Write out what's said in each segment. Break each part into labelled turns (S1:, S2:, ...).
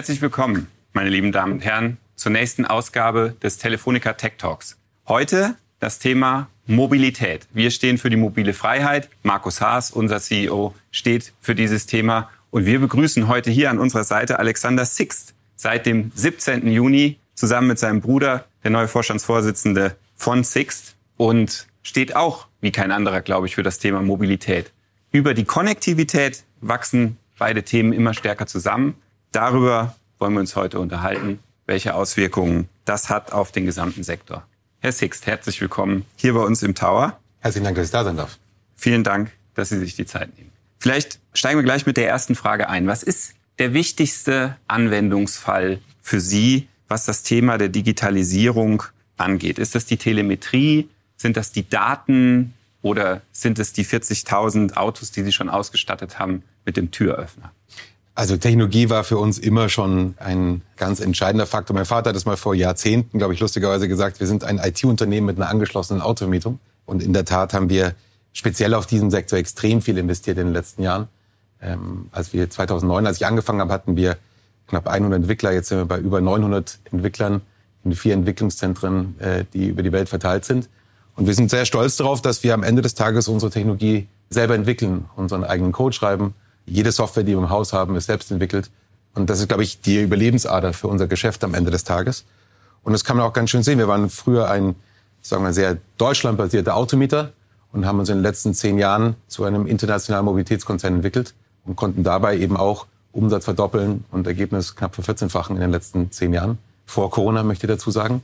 S1: Herzlich willkommen, meine lieben Damen und Herren, zur nächsten Ausgabe des Telefonica Tech Talks. Heute das Thema Mobilität. Wir stehen für die mobile Freiheit. Markus Haas, unser CEO, steht für dieses Thema. Und wir begrüßen heute hier an unserer Seite Alexander Sixt, seit dem 17. Juni zusammen mit seinem Bruder, der neue Vorstandsvorsitzende von Sixt und steht auch wie kein anderer, glaube ich, für das Thema Mobilität. Über die Konnektivität wachsen beide Themen immer stärker zusammen. Darüber wollen wir uns heute unterhalten, welche Auswirkungen das hat auf den gesamten Sektor. Herr Sixt, herzlich willkommen hier bei uns im Tower.
S2: Herzlichen Dank, dass ich da sein darf.
S1: Vielen Dank, dass Sie sich die Zeit nehmen. Vielleicht steigen wir gleich mit der ersten Frage ein. Was ist der wichtigste Anwendungsfall für Sie, was das Thema der Digitalisierung angeht? Ist das die Telemetrie? Sind das die Daten? Oder sind es die 40.000 Autos, die Sie schon ausgestattet haben mit dem Türöffner?
S2: Also Technologie war für uns immer schon ein ganz entscheidender Faktor. Mein Vater hat es mal vor Jahrzehnten, glaube ich, lustigerweise gesagt, wir sind ein IT-Unternehmen mit einer angeschlossenen Autovermietung. Und in der Tat haben wir speziell auf diesem Sektor extrem viel investiert in den letzten Jahren. Ähm, als wir 2009, als ich angefangen habe, hatten wir knapp 100 Entwickler. Jetzt sind wir bei über 900 Entwicklern in vier Entwicklungszentren, äh, die über die Welt verteilt sind. Und wir sind sehr stolz darauf, dass wir am Ende des Tages unsere Technologie selber entwickeln, unseren eigenen Code schreiben. Jede Software, die wir im Haus haben, ist selbst entwickelt. Und das ist, glaube ich, die Überlebensader für unser Geschäft am Ende des Tages. Und das kann man auch ganz schön sehen. Wir waren früher ein, sagen wir, sehr deutschlandbasierter Automieter und haben uns in den letzten zehn Jahren zu einem internationalen Mobilitätskonzern entwickelt und konnten dabei eben auch Umsatz verdoppeln und Ergebnis knapp vervierzehnfachen in den letzten zehn Jahren. Vor Corona möchte ich dazu sagen.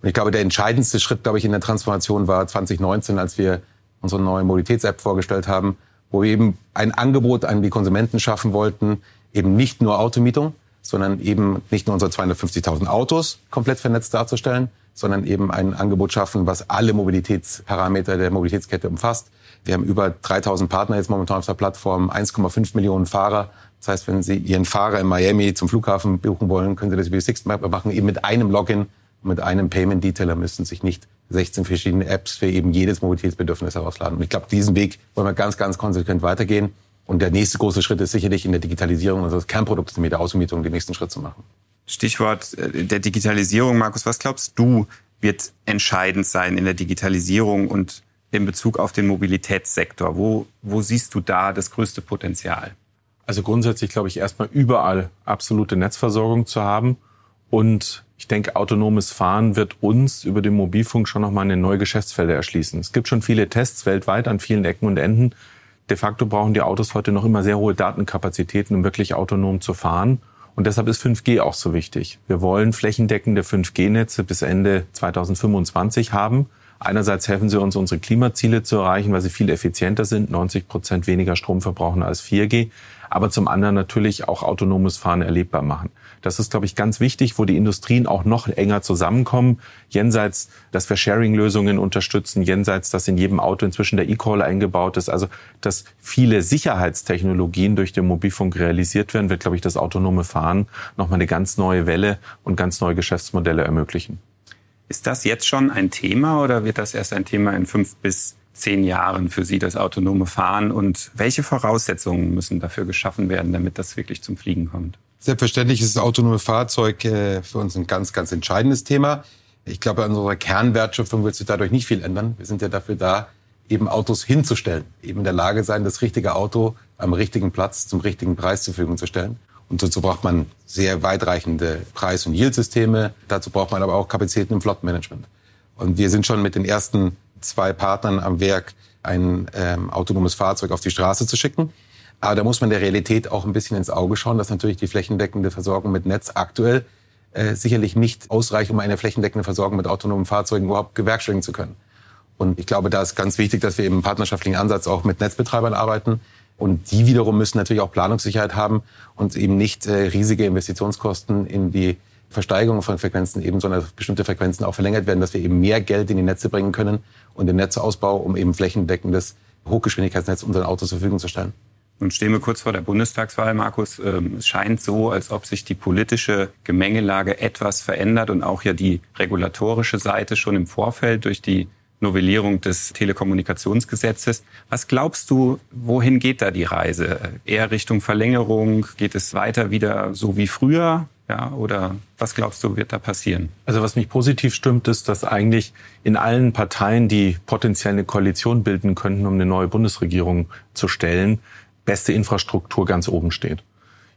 S2: Und ich glaube, der entscheidendste Schritt, glaube ich, in der Transformation war 2019, als wir unsere neue Mobilitäts-App vorgestellt haben, wo wir eben ein Angebot an die Konsumenten schaffen wollten, eben nicht nur Automietung, sondern eben nicht nur unsere 250.000 Autos komplett vernetzt darzustellen, sondern eben ein Angebot schaffen, was alle Mobilitätsparameter der Mobilitätskette umfasst. Wir haben über 3000 Partner jetzt momentan auf der Plattform, 1,5 Millionen Fahrer. Das heißt, wenn Sie Ihren Fahrer in Miami zum Flughafen buchen wollen, können Sie das über Six Map machen, eben mit einem Login, mit einem Payment Detailer müssen sich nicht 16 verschiedene Apps für eben jedes Mobilitätsbedürfnis herausladen. Und ich glaube, diesen Weg wollen wir ganz, ganz konsequent weitergehen. Und der nächste große Schritt ist sicherlich in der Digitalisierung unseres Kernprodukts mit der Ausmietung den nächsten Schritt zu machen.
S1: Stichwort äh, der Digitalisierung, Markus, was glaubst du, wird entscheidend sein in der Digitalisierung und in Bezug auf den Mobilitätssektor? Wo, wo siehst du da das größte Potenzial?
S3: Also grundsätzlich glaube ich erstmal überall absolute Netzversorgung zu haben und ich denke, autonomes Fahren wird uns über den Mobilfunk schon nochmal eine neue Geschäftsfelder erschließen. Es gibt schon viele Tests weltweit an vielen Ecken und Enden. De facto brauchen die Autos heute noch immer sehr hohe Datenkapazitäten, um wirklich autonom zu fahren. Und deshalb ist 5G auch so wichtig. Wir wollen flächendeckende 5G-Netze bis Ende 2025 haben. Einerseits helfen sie uns, unsere Klimaziele zu erreichen, weil sie viel effizienter sind, 90 Prozent weniger Strom verbrauchen als 4G. Aber zum anderen natürlich auch autonomes Fahren erlebbar machen. Das ist, glaube ich, ganz wichtig, wo die Industrien auch noch enger zusammenkommen. Jenseits, dass wir Sharing-Lösungen unterstützen, jenseits, dass in jedem Auto inzwischen der E-Call eingebaut ist. Also, dass viele Sicherheitstechnologien durch den Mobilfunk realisiert werden, wird, glaube ich, das autonome Fahren nochmal eine ganz neue Welle und ganz neue Geschäftsmodelle ermöglichen.
S1: Ist das jetzt schon ein Thema oder wird das erst ein Thema in fünf bis zehn Jahren für Sie, das autonome Fahren? Und welche Voraussetzungen müssen dafür geschaffen werden, damit das wirklich zum Fliegen kommt?
S2: Selbstverständlich ist das autonome Fahrzeug äh, für uns ein ganz, ganz entscheidendes Thema. Ich glaube, an unserer Kernwertschöpfung wird sich dadurch nicht viel ändern. Wir sind ja dafür da, eben Autos hinzustellen, eben in der Lage sein, das richtige Auto am richtigen Platz zum richtigen Preis zur Verfügung zu stellen. Und dazu braucht man sehr weitreichende Preis- und Yield-Systeme. Dazu braucht man aber auch Kapazitäten im Flottenmanagement. Und wir sind schon mit den ersten zwei Partnern am Werk, ein ähm, autonomes Fahrzeug auf die Straße zu schicken. Aber da muss man der Realität auch ein bisschen ins Auge schauen, dass natürlich die flächendeckende Versorgung mit Netz aktuell äh, sicherlich nicht ausreicht, um eine flächendeckende Versorgung mit autonomen Fahrzeugen überhaupt gewerkstelligen zu können. Und ich glaube, da ist ganz wichtig, dass wir eben im partnerschaftlichen Ansatz auch mit Netzbetreibern arbeiten. Und die wiederum müssen natürlich auch Planungssicherheit haben und eben nicht äh, riesige Investitionskosten in die Versteigerung von Frequenzen eben, sondern bestimmte Frequenzen auch verlängert werden, dass wir eben mehr Geld in die Netze bringen können und den Netzausbau, um eben flächendeckendes Hochgeschwindigkeitsnetz unseren Autos zur Verfügung zu stellen.
S1: Nun stehen wir kurz vor der Bundestagswahl, Markus. Ähm, es scheint so, als ob sich die politische Gemengelage etwas verändert und auch ja die regulatorische Seite schon im Vorfeld durch die Novellierung des Telekommunikationsgesetzes. Was glaubst du, wohin geht da die Reise? Eher Richtung Verlängerung? Geht es weiter wieder so wie früher? Ja, oder was glaubst du, wird da passieren?
S3: Also was mich positiv stimmt, ist, dass eigentlich in allen Parteien, die potenziell eine Koalition bilden könnten, um eine neue Bundesregierung zu stellen, beste Infrastruktur ganz oben steht.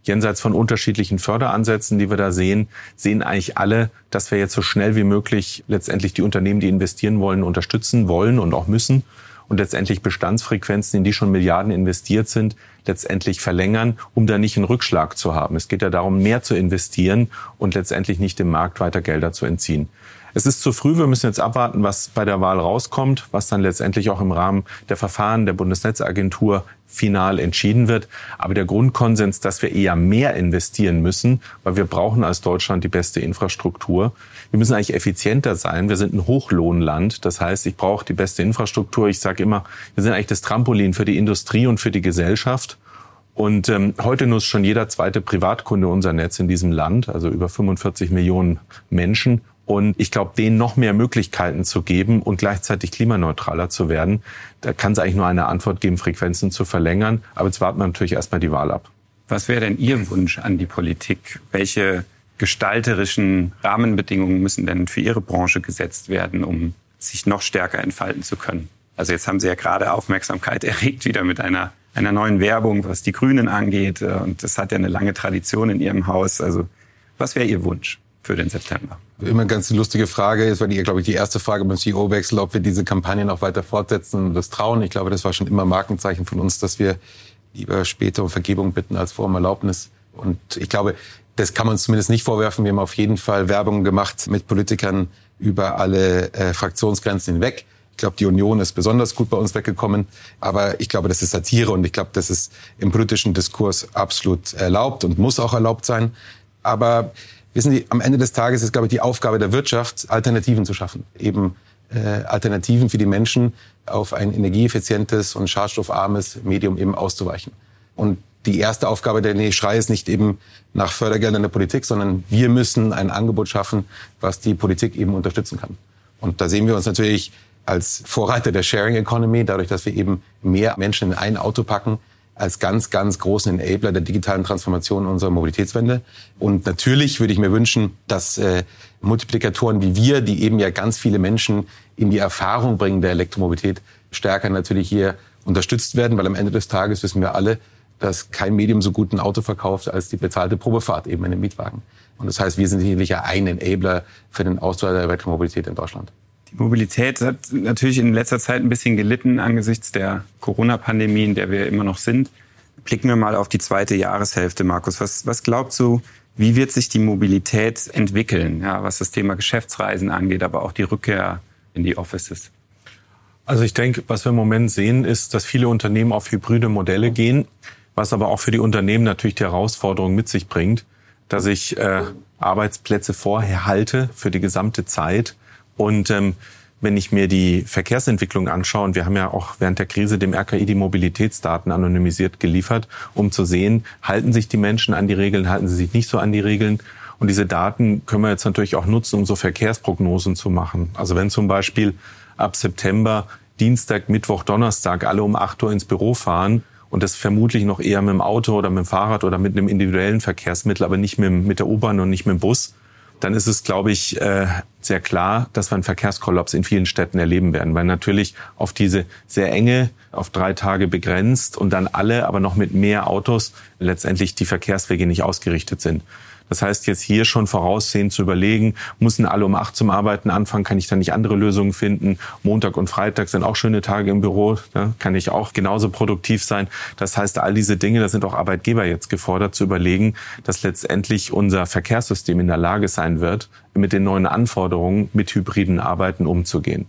S3: Jenseits von unterschiedlichen Förderansätzen, die wir da sehen, sehen eigentlich alle, dass wir jetzt so schnell wie möglich letztendlich die Unternehmen, die investieren wollen, unterstützen wollen und auch müssen und letztendlich Bestandsfrequenzen, in die schon Milliarden investiert sind, letztendlich verlängern, um da nicht einen Rückschlag zu haben. Es geht ja darum, mehr zu investieren und letztendlich nicht dem Markt weiter Gelder zu entziehen. Es ist zu früh, wir müssen jetzt abwarten, was bei der Wahl rauskommt, was dann letztendlich auch im Rahmen der Verfahren der Bundesnetzagentur final entschieden wird. Aber der Grundkonsens, dass wir eher mehr investieren müssen, weil wir brauchen als Deutschland die beste Infrastruktur. Wir müssen eigentlich effizienter sein. Wir sind ein Hochlohnland. Das heißt, ich brauche die beste Infrastruktur. Ich sage immer, wir sind eigentlich das Trampolin für die Industrie und für die Gesellschaft. Und ähm, heute nutzt schon jeder zweite Privatkunde unser Netz in diesem Land, also über 45 Millionen Menschen. Und ich glaube, denen noch mehr Möglichkeiten zu geben und gleichzeitig klimaneutraler zu werden, da kann es eigentlich nur eine Antwort geben, Frequenzen zu verlängern. Aber jetzt warten wir natürlich erstmal die Wahl ab.
S1: Was wäre denn Ihr Wunsch an die Politik? Welche gestalterischen Rahmenbedingungen müssen denn für Ihre Branche gesetzt werden, um sich noch stärker entfalten zu können? Also jetzt haben Sie ja gerade Aufmerksamkeit erregt wieder mit einer, einer neuen Werbung, was die Grünen angeht. Und das hat ja eine lange Tradition in Ihrem Haus. Also was wäre Ihr Wunsch? Für den September?
S2: Immer ganz lustige Frage. Es war, die, glaube ich, die erste Frage beim CEO-Wechsel, ob wir diese Kampagne noch weiter fortsetzen und das trauen. Ich glaube, das war schon immer Markenzeichen von uns, dass wir lieber später um Vergebung bitten als vor um Erlaubnis. Und ich glaube, das kann man uns zumindest nicht vorwerfen. Wir haben auf jeden Fall Werbung gemacht mit Politikern über alle äh, Fraktionsgrenzen hinweg. Ich glaube, die Union ist besonders gut bei uns weggekommen. Aber ich glaube, das ist Satire und ich glaube, das ist im politischen Diskurs absolut erlaubt und muss auch erlaubt sein. Aber Wissen Sie, am Ende des Tages ist, glaube ich, die Aufgabe der Wirtschaft, Alternativen zu schaffen. Eben äh, Alternativen für die Menschen auf ein energieeffizientes und schadstoffarmes Medium eben auszuweichen. Und die erste Aufgabe der NE-Schrei ist nicht eben nach Fördergeldern der Politik, sondern wir müssen ein Angebot schaffen, was die Politik eben unterstützen kann. Und da sehen wir uns natürlich als Vorreiter der Sharing Economy, dadurch, dass wir eben mehr Menschen in ein Auto packen, als ganz, ganz großen Enabler der digitalen Transformation unserer Mobilitätswende. Und natürlich würde ich mir wünschen, dass äh, Multiplikatoren wie wir, die eben ja ganz viele Menschen in die Erfahrung bringen der Elektromobilität, stärker natürlich hier unterstützt werden, weil am Ende des Tages wissen wir alle, dass kein Medium so gut ein Auto verkauft als die bezahlte Probefahrt eben in einem Mietwagen. Und das heißt, wir sind sicherlich ein Enabler für den Ausbau der Elektromobilität in Deutschland.
S1: Die Mobilität hat natürlich in letzter Zeit ein bisschen gelitten angesichts der Corona-Pandemie, in der wir immer noch sind. Blicken wir mal auf die zweite Jahreshälfte, Markus. Was, was glaubst du, wie wird sich die Mobilität entwickeln, ja, was das Thema Geschäftsreisen angeht, aber auch die Rückkehr in die Offices?
S3: Also ich denke, was wir im Moment sehen, ist, dass viele Unternehmen auf hybride Modelle gehen, was aber auch für die Unternehmen natürlich die Herausforderung mit sich bringt, dass ich äh, Arbeitsplätze vorher halte für die gesamte Zeit und ähm, wenn ich mir die Verkehrsentwicklung anschaue, und wir haben ja auch während der Krise dem RKI die Mobilitätsdaten anonymisiert geliefert, um zu sehen, halten sich die Menschen an die Regeln, halten sie sich nicht so an die Regeln. Und diese Daten können wir jetzt natürlich auch nutzen, um so Verkehrsprognosen zu machen. Also wenn zum Beispiel ab September Dienstag, Mittwoch, Donnerstag alle um 8 Uhr ins Büro fahren und das vermutlich noch eher mit dem Auto oder mit dem Fahrrad oder mit einem individuellen Verkehrsmittel, aber nicht mit, mit der U-Bahn und nicht mit dem Bus, dann ist es, glaube ich, äh, sehr klar, dass wir einen Verkehrskollaps in vielen Städten erleben werden, weil natürlich auf diese sehr enge, auf drei Tage begrenzt und dann alle, aber noch mit mehr Autos letztendlich die Verkehrswege nicht ausgerichtet sind. Das heißt, jetzt hier schon voraussehen zu überlegen, müssen alle um acht zum Arbeiten anfangen, kann ich da nicht andere Lösungen finden? Montag und Freitag sind auch schöne Tage im Büro, ne? kann ich auch genauso produktiv sein. Das heißt, all diese Dinge, da sind auch Arbeitgeber jetzt gefordert zu überlegen, dass letztendlich unser Verkehrssystem in der Lage sein wird, mit den neuen Anforderungen mit hybriden Arbeiten umzugehen.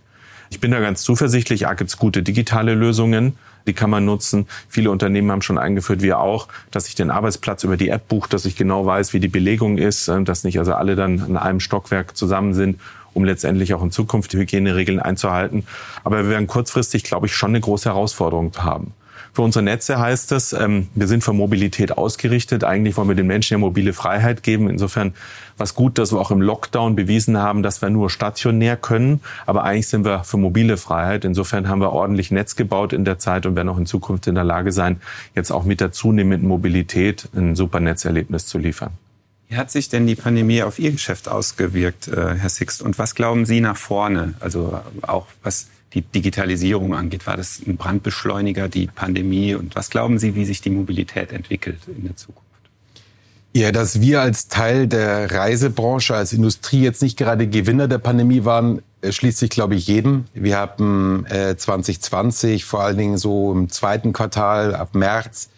S3: Ich bin da ganz zuversichtlich, da gibt es gute digitale Lösungen die kann man nutzen. Viele Unternehmen haben schon eingeführt, wir auch, dass ich den Arbeitsplatz über die App buche, dass ich genau weiß, wie die Belegung ist, äh, dass nicht also alle dann an einem Stockwerk zusammen sind um letztendlich auch in Zukunft die Hygieneregeln einzuhalten. Aber wir werden kurzfristig, glaube ich, schon eine große Herausforderung haben. Für unsere Netze heißt es, ähm, wir sind für Mobilität ausgerichtet. Eigentlich wollen wir den Menschen ja mobile Freiheit geben. Insofern was gut, dass wir auch im Lockdown bewiesen haben, dass wir nur stationär können. Aber eigentlich sind wir für mobile Freiheit. Insofern haben wir ordentlich Netz gebaut in der Zeit und werden auch in Zukunft in der Lage sein, jetzt auch mit der zunehmenden Mobilität ein super Netzerlebnis zu liefern.
S1: Wie hat sich denn die Pandemie auf Ihr Geschäft ausgewirkt, äh, Herr Sixt? Und was glauben Sie nach vorne? Also auch was die Digitalisierung angeht. War das ein Brandbeschleuniger, die Pandemie? Und was glauben Sie, wie sich die Mobilität entwickelt in der Zukunft?
S2: Ja, dass wir als Teil der Reisebranche, als Industrie jetzt nicht gerade Gewinner der Pandemie waren, schließt sich, glaube ich, jedem. Wir haben äh, 2020, vor allen Dingen so im zweiten Quartal ab März,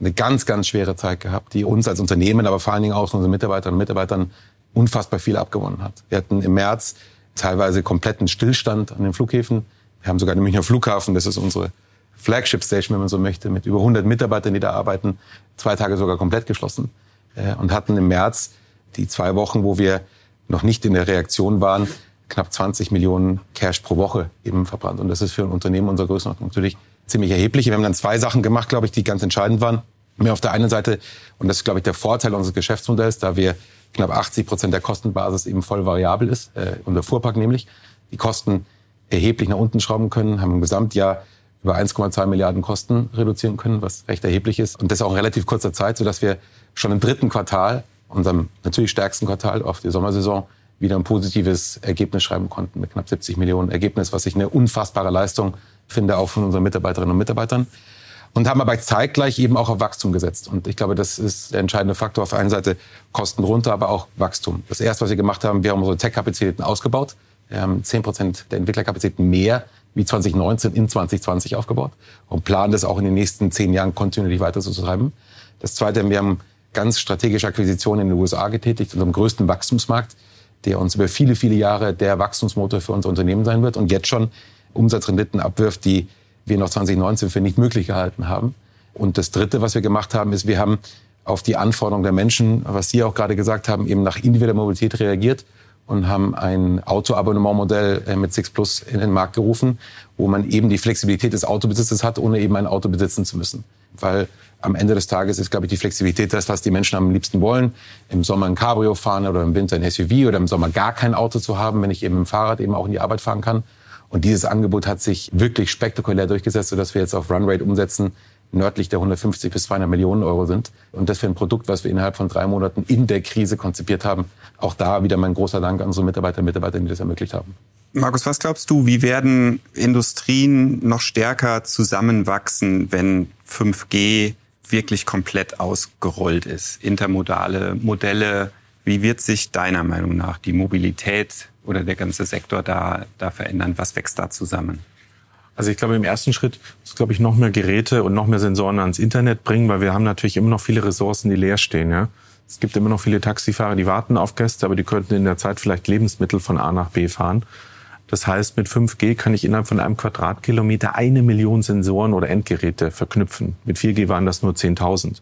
S2: eine ganz, ganz schwere Zeit gehabt, die uns als Unternehmen, aber vor allen Dingen auch unsere Mitarbeiterinnen und Mitarbeitern unfassbar viel abgewonnen hat. Wir hatten im März teilweise kompletten Stillstand an den Flughäfen. Wir haben sogar den Münchner Flughafen, das ist unsere Flagship Station, wenn man so möchte, mit über 100 Mitarbeitern, die da arbeiten, zwei Tage sogar komplett geschlossen äh, und hatten im März die zwei Wochen, wo wir noch nicht in der Reaktion waren, knapp 20 Millionen Cash pro Woche eben verbrannt. Und das ist für ein Unternehmen unserer Größenordnung natürlich ziemlich erheblich. Wir haben dann zwei Sachen gemacht, glaube ich, die ganz entscheidend waren. Mehr auf der einen Seite, und das ist, glaube ich, der Vorteil unseres Geschäftsmodells, da wir knapp 80 Prozent der Kostenbasis eben voll variabel ist, äh, unser Fuhrpark nämlich, die Kosten erheblich nach unten schrauben können, haben im Gesamtjahr über 1,2 Milliarden Kosten reduzieren können, was recht erheblich ist. Und das auch in relativ kurzer Zeit, sodass wir schon im dritten Quartal, unserem natürlich stärksten Quartal auf die Sommersaison, wieder ein positives Ergebnis schreiben konnten mit knapp 70 Millionen Ergebnis, was ich eine unfassbare Leistung finde, auch von unseren Mitarbeiterinnen und Mitarbeitern. Und haben aber zeitgleich eben auch auf Wachstum gesetzt. Und ich glaube, das ist der entscheidende Faktor. Auf der einen Seite Kosten runter, aber auch Wachstum. Das erste, was wir gemacht haben, wir haben unsere Tech-Kapazitäten ausgebaut. Wir haben 10 Prozent der Entwicklerkapazitäten mehr wie 2019 in 2020 aufgebaut und planen das auch in den nächsten zehn Jahren kontinuierlich weiter zu treiben. Das zweite, wir haben ganz strategische Akquisitionen in den USA getätigt, unserem größten Wachstumsmarkt der uns über viele, viele Jahre der Wachstumsmotor für unser Unternehmen sein wird und jetzt schon Umsatzrenditen abwirft, die wir noch 2019 für nicht möglich gehalten haben. Und das Dritte, was wir gemacht haben, ist, wir haben auf die Anforderungen der Menschen, was Sie auch gerade gesagt haben, eben nach individueller Mobilität reagiert und haben ein Autoabonnementmodell äh, mit Six Plus in den Markt gerufen, wo man eben die Flexibilität des Autobesitzes hat, ohne eben ein Auto besitzen zu müssen. Weil am Ende des Tages ist, glaube ich, die Flexibilität das, was die Menschen am liebsten wollen. Im Sommer ein Cabrio fahren oder im Winter ein SUV oder im Sommer gar kein Auto zu haben, wenn ich eben im Fahrrad eben auch in die Arbeit fahren kann. Und dieses Angebot hat sich wirklich spektakulär durchgesetzt, sodass wir jetzt auf Runrate umsetzen, nördlich der 150 bis 200 Millionen Euro sind. Und das für ein Produkt, was wir innerhalb von drei Monaten in der Krise konzipiert haben. Auch da wieder mein großer Dank an unsere Mitarbeiter und Mitarbeiterinnen, die das ermöglicht haben.
S1: Markus, was glaubst du, wie werden Industrien noch stärker zusammenwachsen, wenn 5G wirklich komplett ausgerollt ist. Intermodale Modelle. Wie wird sich deiner Meinung nach die Mobilität oder der ganze Sektor da, da verändern? Was wächst da zusammen?
S3: Also ich glaube, im ersten Schritt muss, glaube ich, noch mehr Geräte und noch mehr Sensoren ans Internet bringen, weil wir haben natürlich immer noch viele Ressourcen, die leer stehen. Ja? Es gibt immer noch viele Taxifahrer, die warten auf Gäste, aber die könnten in der Zeit vielleicht Lebensmittel von A nach B fahren. Das heißt, mit 5G kann ich innerhalb von einem Quadratkilometer eine Million Sensoren oder Endgeräte verknüpfen. Mit 4G waren das nur 10.000.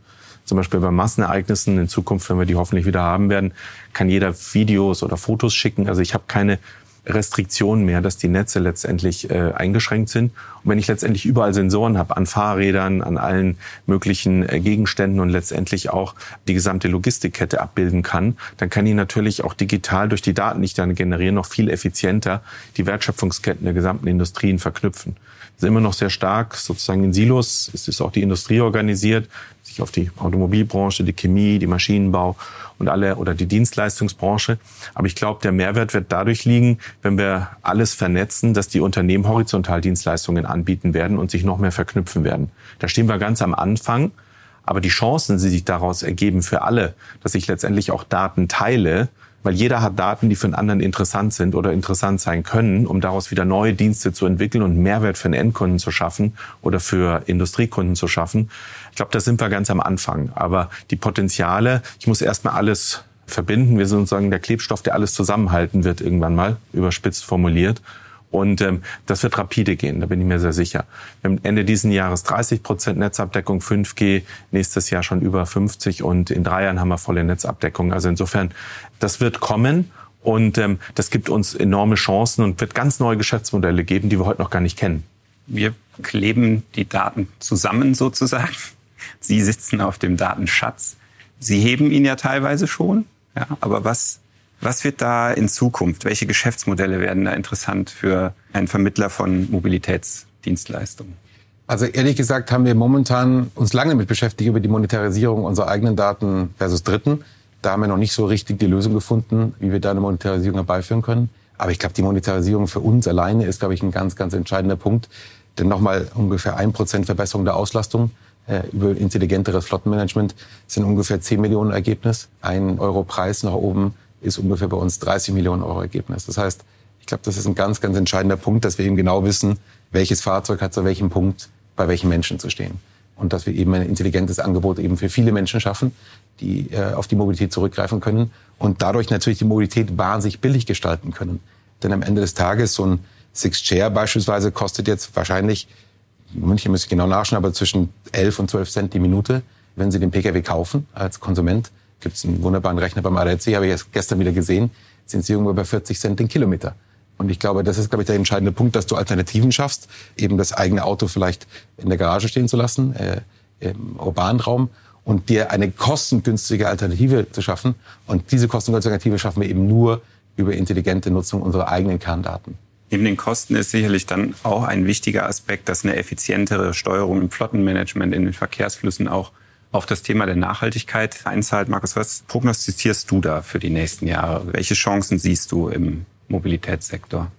S3: Zum Beispiel bei Massenereignissen in Zukunft, wenn wir die hoffentlich wieder haben werden, kann jeder Videos oder Fotos schicken. Also ich habe keine Restriktionen mehr, dass die Netze letztendlich äh, eingeschränkt sind. Und wenn ich letztendlich überall Sensoren habe, an Fahrrädern, an allen möglichen äh, Gegenständen und letztendlich auch die gesamte Logistikkette abbilden kann, dann kann ich natürlich auch digital durch die Daten, die ich dann generiere, noch viel effizienter die Wertschöpfungsketten der gesamten Industrien verknüpfen. Wir sind immer noch sehr stark sozusagen in Silos. Es ist auch die Industrie organisiert, sich auf die Automobilbranche, die Chemie, die Maschinenbau und alle oder die Dienstleistungsbranche. Aber ich glaube, der Mehrwert wird dadurch liegen, wenn wir alles vernetzen, dass die Unternehmen horizontal Dienstleistungen anbieten werden und sich noch mehr verknüpfen werden. Da stehen wir ganz am Anfang. Aber die Chancen, die sich daraus ergeben für alle, dass ich letztendlich auch Daten teile, weil jeder hat Daten, die für einen anderen interessant sind oder interessant sein können, um daraus wieder neue Dienste zu entwickeln und Mehrwert für einen Endkunden zu schaffen oder für Industriekunden zu schaffen. Ich glaube, da sind wir ganz am Anfang. Aber die Potenziale, ich muss erstmal alles verbinden. Wir sind sozusagen der Klebstoff, der alles zusammenhalten wird irgendwann mal, überspitzt formuliert. Und ähm, das wird rapide gehen, da bin ich mir sehr sicher. Wir haben Ende diesen Jahres 30 Prozent Netzabdeckung 5G, nächstes Jahr schon über 50 und in drei Jahren haben wir volle Netzabdeckung. Also insofern, das wird kommen und ähm, das gibt uns enorme Chancen und wird ganz neue Geschäftsmodelle geben, die wir heute noch gar nicht kennen.
S1: Wir kleben die Daten zusammen sozusagen. Sie sitzen auf dem Datenschatz. Sie heben ihn ja teilweise schon. Ja, aber was, was wird da in Zukunft? Welche Geschäftsmodelle werden da interessant für einen Vermittler von Mobilitätsdienstleistungen?
S2: Also ehrlich gesagt haben wir momentan uns lange mit beschäftigt über die Monetarisierung unserer eigenen Daten versus Dritten. Da haben wir noch nicht so richtig die Lösung gefunden, wie wir da eine Monetarisierung herbeiführen können. Aber ich glaube, die Monetarisierung für uns alleine ist, glaube ich, ein ganz, ganz entscheidender Punkt. Denn nochmal ungefähr ein Prozent Verbesserung der Auslastung äh, über intelligenteres Flottenmanagement sind ungefähr 10 Millionen Ergebnis. Ein Euro Preis nach oben ist ungefähr bei uns 30 Millionen Euro Ergebnis. Das heißt, ich glaube, das ist ein ganz, ganz entscheidender Punkt, dass wir eben genau wissen, welches Fahrzeug hat zu welchem Punkt bei welchen Menschen zu stehen. Und dass wir eben ein intelligentes Angebot eben für viele Menschen schaffen, die äh, auf die Mobilität zurückgreifen können und dadurch natürlich die Mobilität wahnsinnig billig gestalten können. Denn am Ende des Tages so ein Six Chair beispielsweise kostet jetzt wahrscheinlich, München müsste ich genau nachschauen, aber zwischen 11 und 12 Cent die Minute. Wenn Sie den Pkw kaufen als Konsument, gibt es einen wunderbaren Rechner beim ADAC, habe ich erst gestern wieder gesehen, sind Sie irgendwo bei 40 Cent den Kilometer. Und ich glaube, das ist, glaube ich, der entscheidende Punkt, dass du Alternativen schaffst, eben das eigene Auto vielleicht in der Garage stehen zu lassen, äh, im urbanen Raum und dir eine kostengünstige Alternative zu schaffen. Und diese kostengünstige Alternative schaffen wir eben nur über intelligente Nutzung unserer eigenen Kerndaten.
S1: Neben den Kosten ist sicherlich dann auch ein wichtiger Aspekt, dass eine effizientere Steuerung im Flottenmanagement in den Verkehrsflüssen auch auf das Thema der Nachhaltigkeit einzahlt. Markus, was prognostizierst du da für die nächsten Jahre? Welche Chancen siehst du im Mobilitätssektor?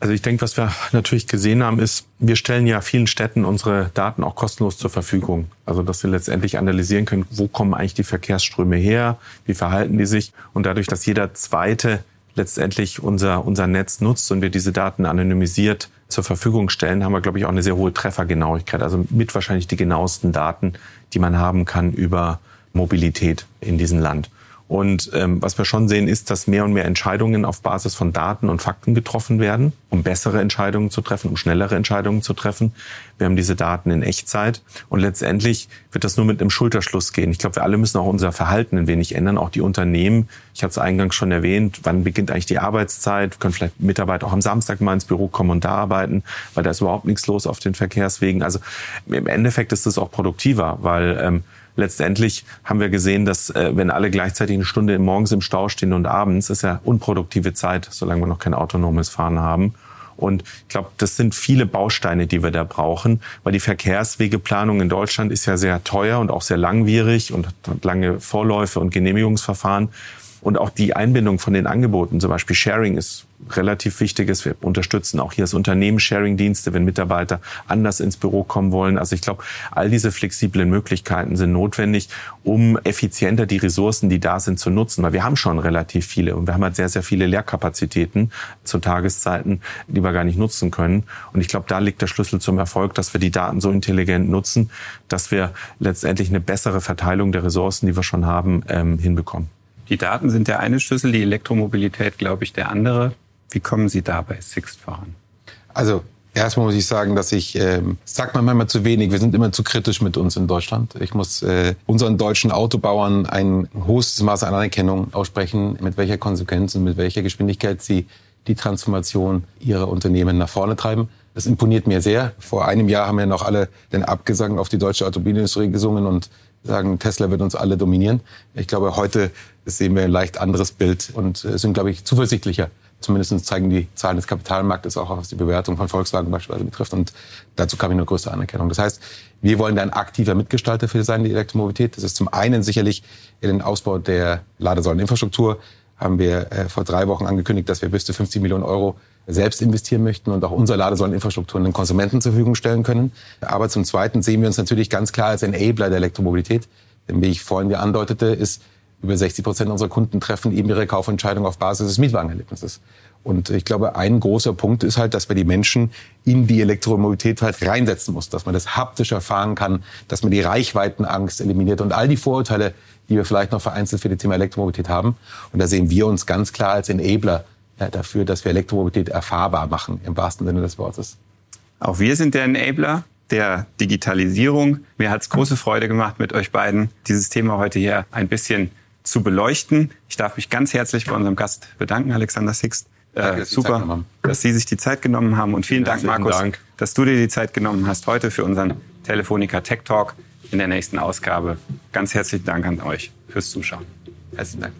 S3: Also ich denke, was wir natürlich gesehen haben, ist, wir stellen ja vielen Städten unsere Daten auch kostenlos zur Verfügung. Also dass wir letztendlich analysieren können, wo kommen eigentlich die Verkehrsströme her, wie verhalten die sich. Und dadurch, dass jeder zweite letztendlich unser, unser Netz nutzt und wir diese Daten anonymisiert zur Verfügung stellen, haben wir, glaube ich, auch eine sehr hohe Treffergenauigkeit. Also mit wahrscheinlich die genauesten Daten, die man haben kann über Mobilität in diesem Land. Und ähm, was wir schon sehen, ist, dass mehr und mehr Entscheidungen auf Basis von Daten und Fakten getroffen werden, um bessere Entscheidungen zu treffen, um schnellere Entscheidungen zu treffen. Wir haben diese Daten in Echtzeit und letztendlich wird das nur mit einem Schulterschluss gehen. Ich glaube, wir alle müssen auch unser Verhalten ein wenig ändern, auch die Unternehmen. Ich habe es eingangs schon erwähnt, wann beginnt eigentlich die Arbeitszeit? Können vielleicht Mitarbeiter auch am Samstag mal ins Büro kommen und da arbeiten, weil da ist überhaupt nichts los auf den Verkehrswegen. Also im Endeffekt ist es auch produktiver, weil ähm, letztendlich haben wir gesehen, dass äh, wenn alle gleichzeitig eine Stunde morgens im Stau stehen und abends, ist ja unproduktive Zeit, solange wir noch kein autonomes Fahren haben. Und ich glaube, das sind viele Bausteine, die wir da brauchen, weil die Verkehrswegeplanung in Deutschland ist ja sehr teuer und auch sehr langwierig und hat lange Vorläufe und Genehmigungsverfahren. Und auch die Einbindung von den Angeboten, zum Beispiel Sharing ist relativ wichtig ist. Wir unterstützen auch hier das Unternehmen Sharing-Dienste, wenn Mitarbeiter anders ins Büro kommen wollen. Also ich glaube, all diese flexiblen Möglichkeiten sind notwendig, um effizienter die Ressourcen, die da sind, zu nutzen. Weil wir haben schon relativ viele und wir haben halt sehr, sehr viele Leerkapazitäten zu Tageszeiten, die wir gar nicht nutzen können. Und ich glaube, da liegt der Schlüssel zum Erfolg, dass wir die Daten so intelligent nutzen, dass wir letztendlich eine bessere Verteilung der Ressourcen, die wir schon haben, ähm, hinbekommen.
S1: Die Daten sind der eine Schlüssel, die Elektromobilität, glaube ich, der andere. Wie kommen Sie da bei Sixt voran?
S2: Also Erstmal muss ich sagen, dass ich, äh, sagt man manchmal zu wenig, wir sind immer zu kritisch mit uns in Deutschland. Ich muss äh, unseren deutschen Autobauern ein hohes Maß an Anerkennung aussprechen, mit welcher Konsequenz und mit welcher Geschwindigkeit sie die Transformation ihrer Unternehmen nach vorne treiben. Das imponiert mir sehr. Vor einem Jahr haben wir noch alle den Abgesang auf die deutsche Automobilindustrie gesungen und sagen, Tesla wird uns alle dominieren. Ich glaube, heute sehen wir ein leicht anderes Bild und äh, sind, glaube ich, zuversichtlicher Zumindest zeigen die Zahlen des Kapitalmarktes auch, was die Bewertung von Volkswagen beispielsweise betrifft. Und dazu kam ich eine größere Anerkennung. Das heißt, wir wollen da ein aktiver Mitgestalter für sein, die Elektromobilität. Das ist zum einen sicherlich in den Ausbau der Ladesäuleninfrastruktur. Haben wir äh, vor drei Wochen angekündigt, dass wir bis zu 50 Millionen Euro selbst investieren möchten und auch unsere Ladesäuleninfrastruktur den Konsumenten zur Verfügung stellen können. Aber zum Zweiten sehen wir uns natürlich ganz klar als Enabler der Elektromobilität. Denn wie ich vorhin dir andeutete, ist über 60 Prozent unserer Kunden treffen eben ihre Kaufentscheidung auf Basis des Mietwagenerlebnisses. Und ich glaube, ein großer Punkt ist halt, dass wir die Menschen in die Elektromobilität halt reinsetzen muss, dass man das haptisch erfahren kann, dass man die Reichweitenangst eliminiert und all die Vorurteile, die wir vielleicht noch vereinzelt für das Thema Elektromobilität haben. Und da sehen wir uns ganz klar als Enabler ja, dafür, dass wir Elektromobilität erfahrbar machen, im wahrsten Sinne des Wortes.
S1: Auch wir sind der Enabler der Digitalisierung. Mir hat es große Freude gemacht, mit euch beiden dieses Thema heute hier ein bisschen zu beleuchten. Ich darf mich ganz herzlich bei unserem Gast bedanken, Alexander Sixt. Danke, äh, super, dass Sie sich die Zeit genommen haben. Und vielen Dank, Markus, Dank. dass du dir die Zeit genommen hast heute für unseren Telefonica Tech Talk in der nächsten Ausgabe. Ganz herzlichen Dank an euch fürs Zuschauen. Herzlichen Dank.